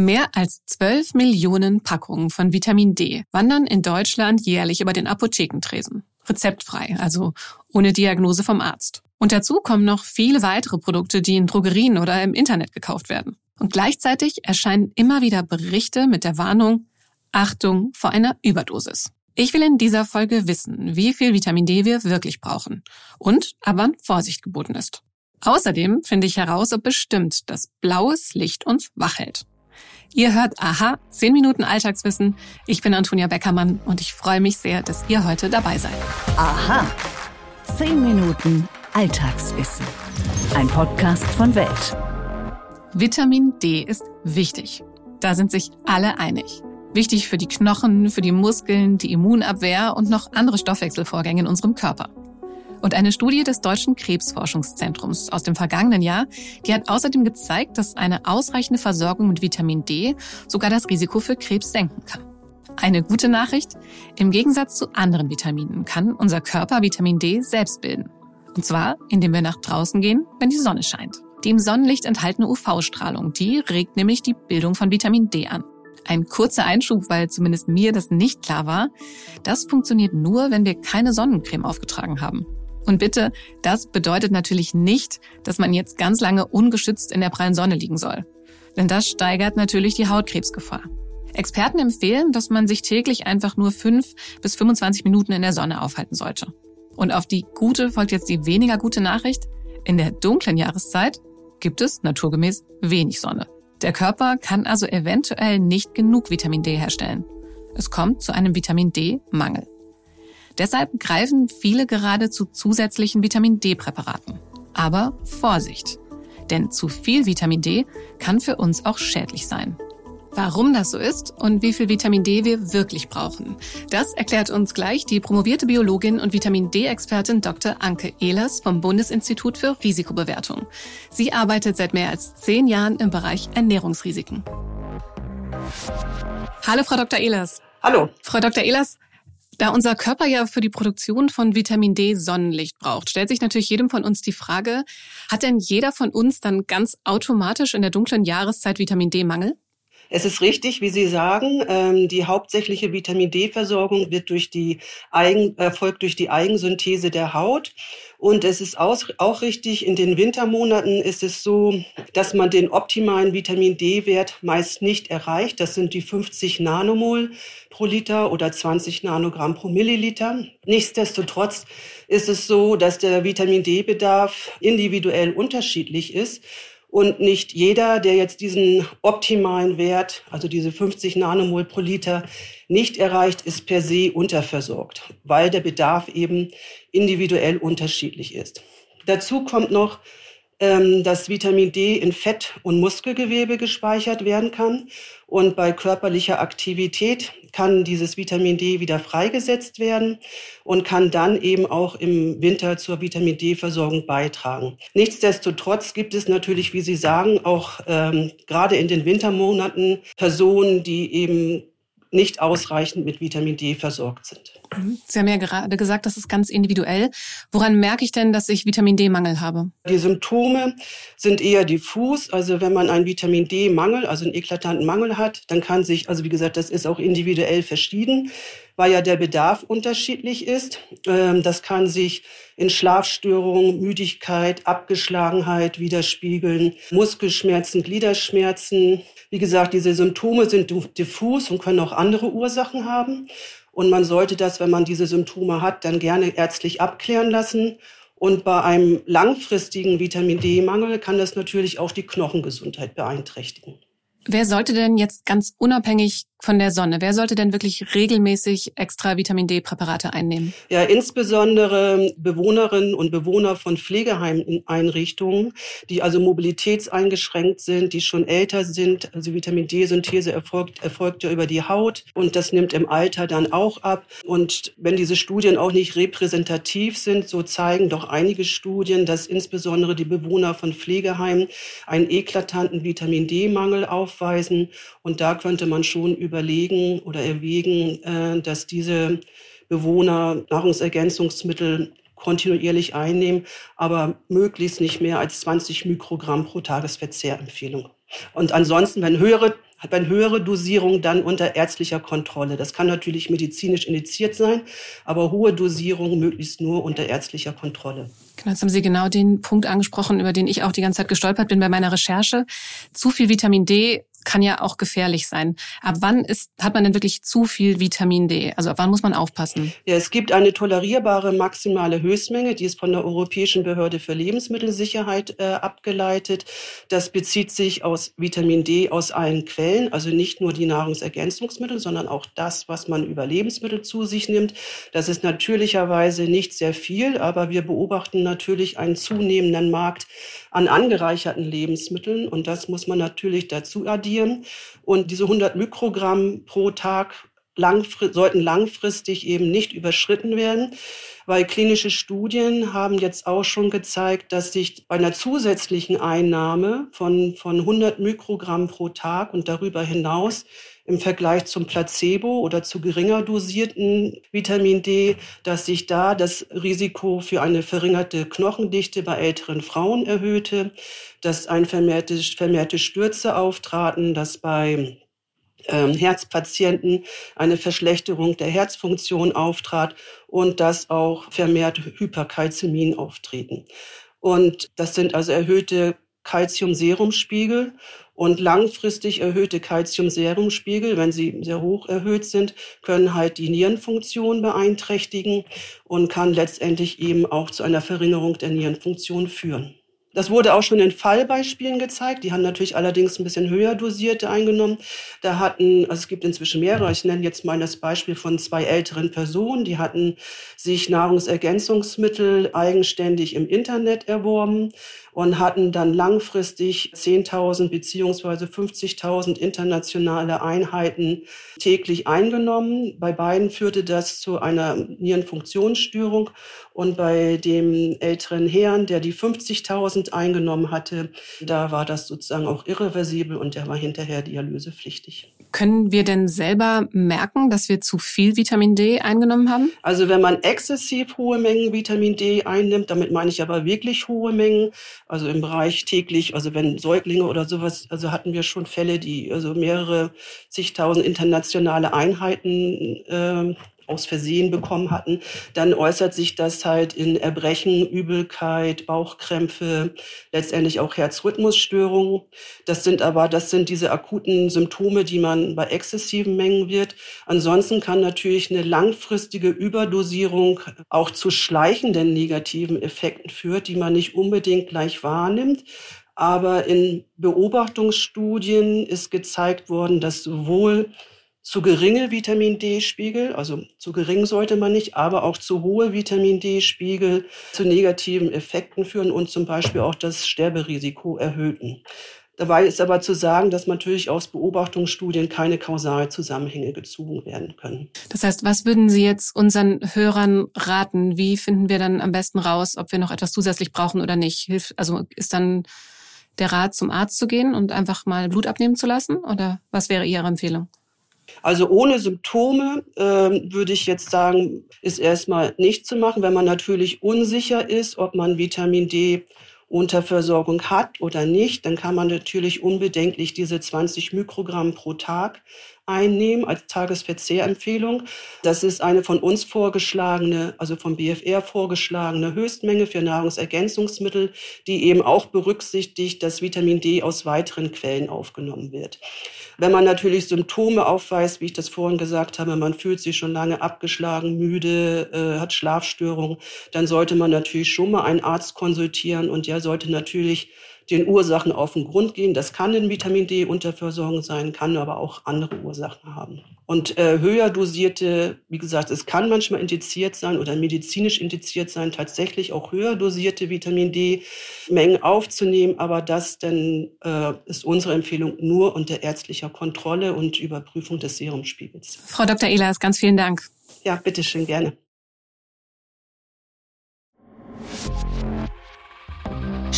Mehr als 12 Millionen Packungen von Vitamin D wandern in Deutschland jährlich über den Apothekentresen. Rezeptfrei, also ohne Diagnose vom Arzt. Und dazu kommen noch viele weitere Produkte, die in Drogerien oder im Internet gekauft werden. Und gleichzeitig erscheinen immer wieder Berichte mit der Warnung, Achtung vor einer Überdosis. Ich will in dieser Folge wissen, wie viel Vitamin D wir wirklich brauchen und ab wann Vorsicht geboten ist. Außerdem finde ich heraus, ob bestimmt das blaues Licht uns wach hält. Ihr hört Aha, 10 Minuten Alltagswissen. Ich bin Antonia Beckermann und ich freue mich sehr, dass ihr heute dabei seid. Aha, 10 Minuten Alltagswissen. Ein Podcast von Welt. Vitamin D ist wichtig. Da sind sich alle einig. Wichtig für die Knochen, für die Muskeln, die Immunabwehr und noch andere Stoffwechselvorgänge in unserem Körper. Und eine Studie des Deutschen Krebsforschungszentrums aus dem vergangenen Jahr, die hat außerdem gezeigt, dass eine ausreichende Versorgung mit Vitamin D sogar das Risiko für Krebs senken kann. Eine gute Nachricht, im Gegensatz zu anderen Vitaminen kann unser Körper Vitamin D selbst bilden. Und zwar, indem wir nach draußen gehen, wenn die Sonne scheint. Die im Sonnenlicht enthaltene UV-Strahlung, die regt nämlich die Bildung von Vitamin D an. Ein kurzer Einschub, weil zumindest mir das nicht klar war. Das funktioniert nur, wenn wir keine Sonnencreme aufgetragen haben. Und bitte, das bedeutet natürlich nicht, dass man jetzt ganz lange ungeschützt in der prallen Sonne liegen soll. Denn das steigert natürlich die Hautkrebsgefahr. Experten empfehlen, dass man sich täglich einfach nur 5 bis 25 Minuten in der Sonne aufhalten sollte. Und auf die gute folgt jetzt die weniger gute Nachricht. In der dunklen Jahreszeit gibt es naturgemäß wenig Sonne. Der Körper kann also eventuell nicht genug Vitamin D herstellen. Es kommt zu einem Vitamin D-Mangel. Deshalb greifen viele gerade zu zusätzlichen Vitamin D-Präparaten. Aber Vorsicht! Denn zu viel Vitamin D kann für uns auch schädlich sein. Warum das so ist und wie viel Vitamin D wir wirklich brauchen, das erklärt uns gleich die promovierte Biologin und Vitamin D-Expertin Dr. Anke Ehlers vom Bundesinstitut für Risikobewertung. Sie arbeitet seit mehr als zehn Jahren im Bereich Ernährungsrisiken. Hallo, Frau Dr. Ehlers. Hallo. Frau Dr. Ehlers, da unser Körper ja für die Produktion von Vitamin D Sonnenlicht braucht, stellt sich natürlich jedem von uns die Frage, hat denn jeder von uns dann ganz automatisch in der dunklen Jahreszeit Vitamin D-Mangel? Es ist richtig, wie Sie sagen, ähm, die hauptsächliche Vitamin D-Versorgung wird durch die Eigen, erfolgt durch die Eigensynthese der Haut. Und es ist auch richtig, in den Wintermonaten ist es so, dass man den optimalen Vitamin D-Wert meist nicht erreicht. Das sind die 50 Nanomol pro Liter oder 20 Nanogramm pro Milliliter. Nichtsdestotrotz ist es so, dass der Vitamin D-Bedarf individuell unterschiedlich ist. Und nicht jeder, der jetzt diesen optimalen Wert, also diese 50 Nanomol pro Liter, nicht erreicht, ist per se unterversorgt, weil der Bedarf eben individuell unterschiedlich ist. Dazu kommt noch, ähm, dass Vitamin D in Fett- und Muskelgewebe gespeichert werden kann. Und bei körperlicher Aktivität kann dieses Vitamin D wieder freigesetzt werden und kann dann eben auch im Winter zur Vitamin D-Versorgung beitragen. Nichtsdestotrotz gibt es natürlich, wie Sie sagen, auch ähm, gerade in den Wintermonaten Personen, die eben nicht ausreichend mit Vitamin D versorgt sind. Mhm. Sie haben ja gerade gesagt, das ist ganz individuell. Woran merke ich denn, dass ich Vitamin D-Mangel habe? Die Symptome sind eher diffus. Also wenn man einen Vitamin D-Mangel, also einen eklatanten Mangel hat, dann kann sich, also wie gesagt, das ist auch individuell verschieden, weil ja der Bedarf unterschiedlich ist. Ähm, das kann sich in Schlafstörungen, Müdigkeit, Abgeschlagenheit widerspiegeln, Muskelschmerzen, Gliederschmerzen, wie gesagt, diese Symptome sind diffus und können auch andere Ursachen haben. Und man sollte das, wenn man diese Symptome hat, dann gerne ärztlich abklären lassen. Und bei einem langfristigen Vitamin D-Mangel kann das natürlich auch die Knochengesundheit beeinträchtigen. Wer sollte denn jetzt ganz unabhängig von der Sonne, wer sollte denn wirklich regelmäßig extra Vitamin D-Präparate einnehmen? Ja, insbesondere Bewohnerinnen und Bewohner von Pflegeheimeinrichtungen, die also mobilitätseingeschränkt sind, die schon älter sind. Also Vitamin D-Synthese erfolgt, erfolgt ja über die Haut und das nimmt im Alter dann auch ab. Und wenn diese Studien auch nicht repräsentativ sind, so zeigen doch einige Studien, dass insbesondere die Bewohner von Pflegeheimen einen eklatanten Vitamin D-Mangel auf aufweisen. Und da könnte man schon überlegen oder erwägen, äh, dass diese Bewohner Nahrungsergänzungsmittel kontinuierlich einnehmen, aber möglichst nicht mehr als 20 Mikrogramm pro Tagesverzehr Empfehlung. Und ansonsten, wenn höhere bei höhere Dosierung dann unter ärztlicher Kontrolle. Das kann natürlich medizinisch indiziert sein, aber hohe Dosierung möglichst nur unter ärztlicher Kontrolle. Genau, jetzt haben Sie genau den Punkt angesprochen, über den ich auch die ganze Zeit gestolpert bin bei meiner Recherche. Zu viel Vitamin D kann ja auch gefährlich sein. Ab wann ist, hat man denn wirklich zu viel Vitamin D? Also ab wann muss man aufpassen? Ja, es gibt eine tolerierbare maximale Höchstmenge, die ist von der Europäischen Behörde für Lebensmittelsicherheit äh, abgeleitet. Das bezieht sich aus Vitamin D aus allen Quellen, also nicht nur die Nahrungsergänzungsmittel, sondern auch das, was man über Lebensmittel zu sich nimmt. Das ist natürlicherweise nicht sehr viel, aber wir beobachten natürlich einen zunehmenden Markt an angereicherten Lebensmitteln und das muss man natürlich dazu addieren. Und diese 100 Mikrogramm pro Tag langfri sollten langfristig eben nicht überschritten werden, weil klinische Studien haben jetzt auch schon gezeigt, dass sich bei einer zusätzlichen Einnahme von, von 100 Mikrogramm pro Tag und darüber hinaus im Vergleich zum Placebo oder zu geringer dosierten Vitamin D, dass sich da das Risiko für eine verringerte Knochendichte bei älteren Frauen erhöhte, dass ein vermehrte, vermehrte Stürze auftraten, dass bei ähm, Herzpatienten eine Verschlechterung der Herzfunktion auftrat und dass auch vermehrt Hyperkalzämien auftreten. Und das sind also erhöhte Calcium-Serumspiegel und langfristig erhöhte Calcium-Serumspiegel, wenn sie sehr hoch erhöht sind, können halt die Nierenfunktion beeinträchtigen und kann letztendlich eben auch zu einer Verringerung der Nierenfunktion führen. Das wurde auch schon in Fallbeispielen gezeigt. Die haben natürlich allerdings ein bisschen höher dosierte eingenommen. Da hatten, also es gibt inzwischen mehrere, ich nenne jetzt mal das Beispiel von zwei älteren Personen, die hatten sich Nahrungsergänzungsmittel eigenständig im Internet erworben und hatten dann langfristig 10.000 beziehungsweise 50.000 internationale Einheiten täglich eingenommen. Bei beiden führte das zu einer Nierenfunktionsstörung und bei dem älteren Herrn, der die 50.000 eingenommen hatte, da war das sozusagen auch irreversibel und der war hinterher dialysepflichtig. Können wir denn selber merken, dass wir zu viel Vitamin D eingenommen haben? Also wenn man exzessiv hohe Mengen Vitamin D einnimmt, damit meine ich aber wirklich hohe Mengen, also im Bereich täglich, also wenn Säuglinge oder sowas, also hatten wir schon Fälle, die also mehrere zigtausend internationale Einheiten äh, aus Versehen bekommen hatten, dann äußert sich das halt in Erbrechen, Übelkeit, Bauchkrämpfe, letztendlich auch Herzrhythmusstörungen. Das sind aber, das sind diese akuten Symptome, die man bei exzessiven Mengen wird. Ansonsten kann natürlich eine langfristige Überdosierung auch zu schleichenden negativen Effekten führen, die man nicht unbedingt gleich wahrnimmt. Aber in Beobachtungsstudien ist gezeigt worden, dass sowohl zu geringe Vitamin D-Spiegel, also zu gering sollte man nicht, aber auch zu hohe Vitamin D-Spiegel zu negativen Effekten führen und zum Beispiel auch das Sterberisiko erhöhten. Dabei ist aber zu sagen, dass natürlich aus Beobachtungsstudien keine Kausalzusammenhänge gezogen werden können. Das heißt, was würden Sie jetzt unseren Hörern raten? Wie finden wir dann am besten raus, ob wir noch etwas zusätzlich brauchen oder nicht? Hilft, also ist dann der Rat, zum Arzt zu gehen und einfach mal Blut abnehmen zu lassen? Oder was wäre Ihre Empfehlung? Also ohne Symptome ähm, würde ich jetzt sagen, ist erstmal nicht zu machen. Wenn man natürlich unsicher ist, ob man Vitamin D Unterversorgung hat oder nicht, dann kann man natürlich unbedenklich diese 20 Mikrogramm pro Tag einnehmen als Tagesverzehrempfehlung. Das ist eine von uns vorgeschlagene, also vom BFR vorgeschlagene Höchstmenge für Nahrungsergänzungsmittel, die eben auch berücksichtigt, dass Vitamin D aus weiteren Quellen aufgenommen wird. Wenn man natürlich Symptome aufweist, wie ich das vorhin gesagt habe, man fühlt sich schon lange abgeschlagen, müde, äh, hat Schlafstörungen, dann sollte man natürlich schon mal einen Arzt konsultieren und der sollte natürlich den Ursachen auf den Grund gehen. Das kann eine Vitamin D-Unterversorgung sein, kann aber auch andere Ursachen haben. Und äh, höher dosierte, wie gesagt, es kann manchmal indiziert sein oder medizinisch indiziert sein, tatsächlich auch höher dosierte Vitamin D-Mengen aufzunehmen. Aber das denn äh, ist unsere Empfehlung nur unter ärztlicher Kontrolle und Überprüfung des Serumspiegels. Frau Dr. Ehlers, ganz vielen Dank. Ja, bitteschön, gerne.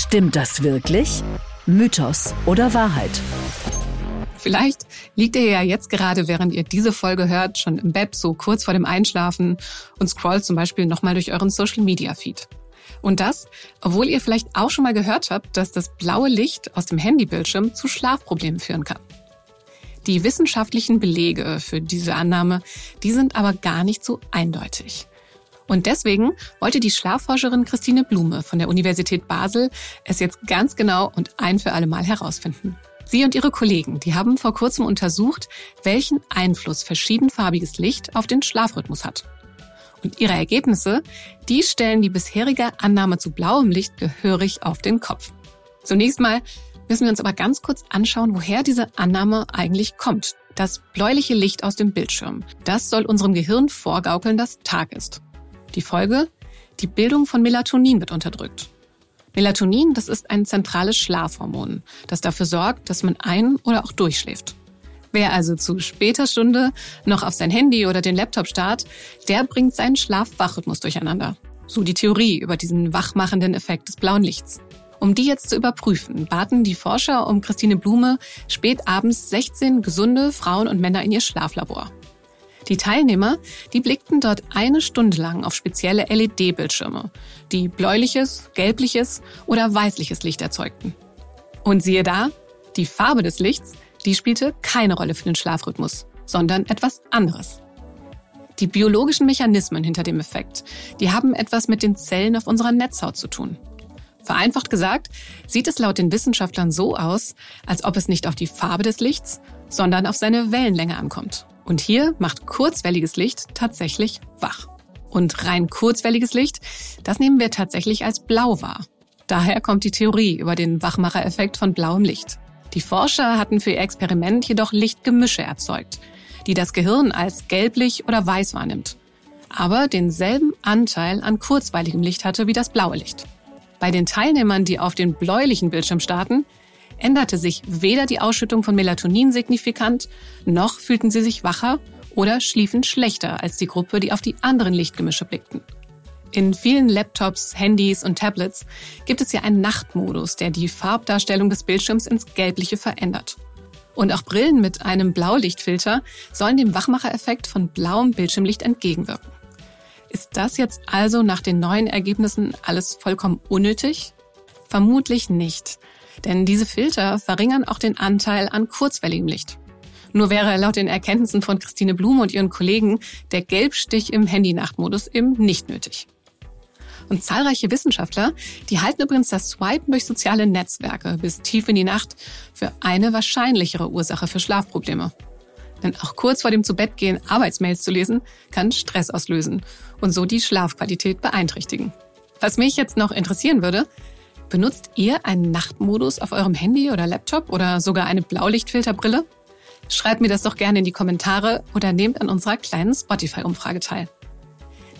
Stimmt das wirklich? Mythos oder Wahrheit? Vielleicht liegt ihr ja jetzt gerade, während ihr diese Folge hört, schon im Bett, so kurz vor dem Einschlafen und scrollt zum Beispiel nochmal durch euren Social Media Feed. Und das, obwohl ihr vielleicht auch schon mal gehört habt, dass das blaue Licht aus dem Handybildschirm zu Schlafproblemen führen kann. Die wissenschaftlichen Belege für diese Annahme, die sind aber gar nicht so eindeutig. Und deswegen wollte die Schlafforscherin Christine Blume von der Universität Basel es jetzt ganz genau und ein für alle Mal herausfinden. Sie und ihre Kollegen, die haben vor kurzem untersucht, welchen Einfluss verschiedenfarbiges Licht auf den Schlafrhythmus hat. Und ihre Ergebnisse, die stellen die bisherige Annahme zu blauem Licht gehörig auf den Kopf. Zunächst mal müssen wir uns aber ganz kurz anschauen, woher diese Annahme eigentlich kommt. Das bläuliche Licht aus dem Bildschirm, das soll unserem Gehirn vorgaukeln, dass Tag ist. Die Folge? Die Bildung von Melatonin wird unterdrückt. Melatonin, das ist ein zentrales Schlafhormon, das dafür sorgt, dass man ein- oder auch durchschläft. Wer also zu später Stunde noch auf sein Handy oder den Laptop starrt, der bringt seinen Schlaf-Wach-Rhythmus durcheinander. So die Theorie über diesen wachmachenden Effekt des blauen Lichts. Um die jetzt zu überprüfen, baten die Forscher um Christine Blume spät abends 16 gesunde Frauen und Männer in ihr Schlaflabor. Die Teilnehmer, die blickten dort eine Stunde lang auf spezielle LED-Bildschirme, die bläuliches, gelbliches oder weißliches Licht erzeugten. Und siehe da, die Farbe des Lichts, die spielte keine Rolle für den Schlafrhythmus, sondern etwas anderes. Die biologischen Mechanismen hinter dem Effekt, die haben etwas mit den Zellen auf unserer Netzhaut zu tun. Vereinfacht gesagt, sieht es laut den Wissenschaftlern so aus, als ob es nicht auf die Farbe des Lichts, sondern auf seine Wellenlänge ankommt. Und hier macht kurzwelliges Licht tatsächlich wach. Und rein kurzwelliges Licht, das nehmen wir tatsächlich als blau wahr. Daher kommt die Theorie über den Wachmachereffekt von blauem Licht. Die Forscher hatten für ihr Experiment jedoch Lichtgemische erzeugt, die das Gehirn als gelblich oder weiß wahrnimmt, aber denselben Anteil an kurzweiligem Licht hatte wie das blaue Licht. Bei den Teilnehmern, die auf den bläulichen Bildschirm starten, änderte sich weder die Ausschüttung von Melatonin signifikant, noch fühlten sie sich wacher oder schliefen schlechter als die Gruppe, die auf die anderen Lichtgemische blickten. In vielen Laptops, Handys und Tablets gibt es ja einen Nachtmodus, der die Farbdarstellung des Bildschirms ins Gelbliche verändert. Und auch Brillen mit einem Blaulichtfilter sollen dem Wachmachereffekt von blauem Bildschirmlicht entgegenwirken. Ist das jetzt also nach den neuen Ergebnissen alles vollkommen unnötig? Vermutlich nicht. Denn diese Filter verringern auch den Anteil an kurzwelligem Licht. Nur wäre laut den Erkenntnissen von Christine Blume und ihren Kollegen der Gelbstich im Handy-Nachtmodus eben nicht nötig. Und zahlreiche Wissenschaftler, die halten übrigens das Swipen durch soziale Netzwerke bis tief in die Nacht für eine wahrscheinlichere Ursache für Schlafprobleme. Denn auch kurz vor dem Zubettgehen Arbeitsmails zu lesen, kann Stress auslösen und so die Schlafqualität beeinträchtigen. Was mich jetzt noch interessieren würde, benutzt ihr einen Nachtmodus auf eurem Handy oder Laptop oder sogar eine Blaulichtfilterbrille? Schreibt mir das doch gerne in die Kommentare oder nehmt an unserer kleinen Spotify-Umfrage teil.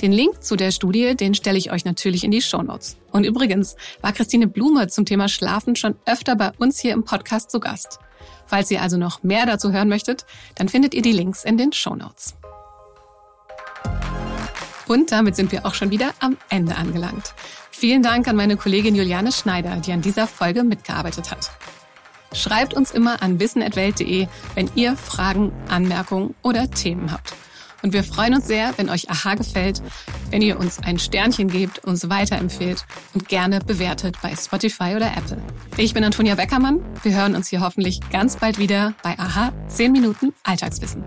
Den Link zu der Studie, den stelle ich euch natürlich in die Show Notes. Und übrigens war Christine Blume zum Thema Schlafen schon öfter bei uns hier im Podcast zu Gast. Falls ihr also noch mehr dazu hören möchtet, dann findet ihr die Links in den Show Notes. Und damit sind wir auch schon wieder am Ende angelangt. Vielen Dank an meine Kollegin Juliane Schneider, die an dieser Folge mitgearbeitet hat. Schreibt uns immer an wissen.welt.de, wenn ihr Fragen, Anmerkungen oder Themen habt. Und wir freuen uns sehr, wenn euch Aha gefällt, wenn ihr uns ein Sternchen gebt, uns weiterempfehlt und gerne bewertet bei Spotify oder Apple. Ich bin Antonia Beckermann. Wir hören uns hier hoffentlich ganz bald wieder bei Aha 10 Minuten Alltagswissen.